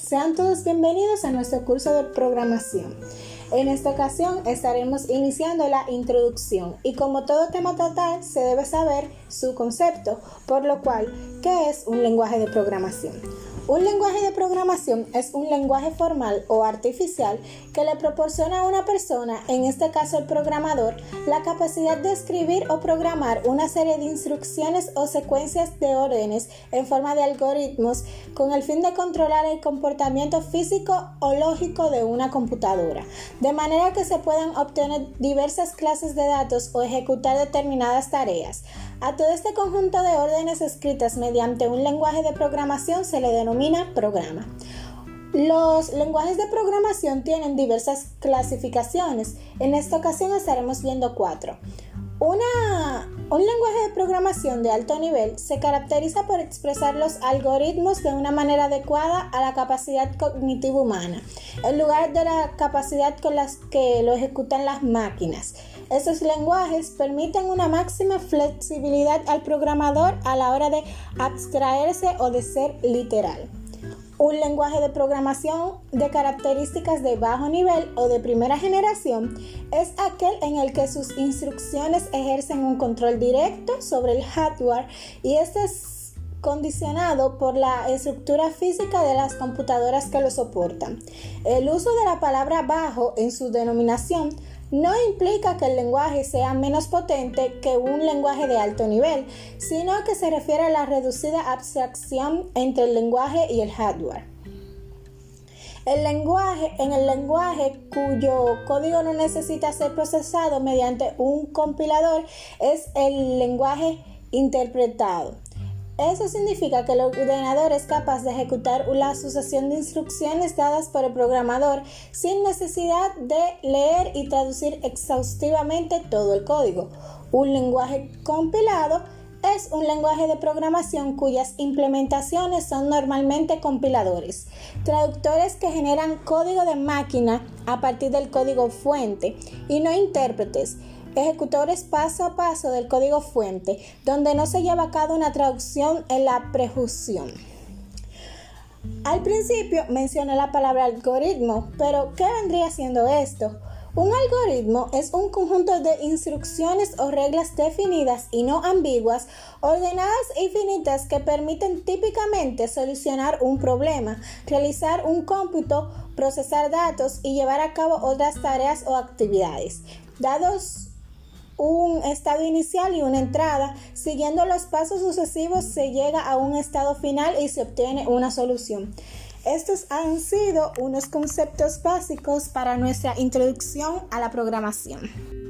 sean todos bienvenidos a nuestro curso de programación. En esta ocasión estaremos iniciando la introducción y como todo tema total se debe saber su concepto, por lo cual, ¿qué es un lenguaje de programación? Un lenguaje de programación es un lenguaje formal o artificial que le proporciona a una persona, en este caso el programador, la capacidad de escribir o programar una serie de instrucciones o secuencias de órdenes en forma de algoritmos con el fin de controlar el comportamiento físico o lógico de una computadora, de manera que se puedan obtener diversas clases de datos o ejecutar determinadas tareas. A todo este conjunto de órdenes escritas mediante un lenguaje de programación se le denomina programa. Los lenguajes de programación tienen diversas clasificaciones. En esta ocasión estaremos viendo cuatro. Una, un lenguaje de programación de alto nivel se caracteriza por expresar los algoritmos de una manera adecuada a la capacidad cognitiva humana, en lugar de la capacidad con la que lo ejecutan las máquinas. Estos lenguajes permiten una máxima flexibilidad al programador a la hora de abstraerse o de ser literal. Un lenguaje de programación de características de bajo nivel o de primera generación es aquel en el que sus instrucciones ejercen un control directo sobre el hardware y este es condicionado por la estructura física de las computadoras que lo soportan. El uso de la palabra bajo en su denominación no implica que el lenguaje sea menos potente que un lenguaje de alto nivel, sino que se refiere a la reducida abstracción entre el lenguaje y el hardware. El lenguaje, en el lenguaje cuyo código no necesita ser procesado mediante un compilador es el lenguaje interpretado. Eso significa que el ordenador es capaz de ejecutar la sucesión de instrucciones dadas por el programador sin necesidad de leer y traducir exhaustivamente todo el código. Un lenguaje compilado es un lenguaje de programación cuyas implementaciones son normalmente compiladores, traductores que generan código de máquina a partir del código fuente y no intérpretes ejecutores paso a paso del código fuente, donde no se lleva a cabo una traducción en la prejusión. Al principio mencioné la palabra algoritmo, pero ¿qué vendría siendo esto? Un algoritmo es un conjunto de instrucciones o reglas definidas y no ambiguas, ordenadas y finitas que permiten típicamente solucionar un problema, realizar un cómputo, procesar datos y llevar a cabo otras tareas o actividades. Dados un estado inicial y una entrada. Siguiendo los pasos sucesivos se llega a un estado final y se obtiene una solución. Estos han sido unos conceptos básicos para nuestra introducción a la programación.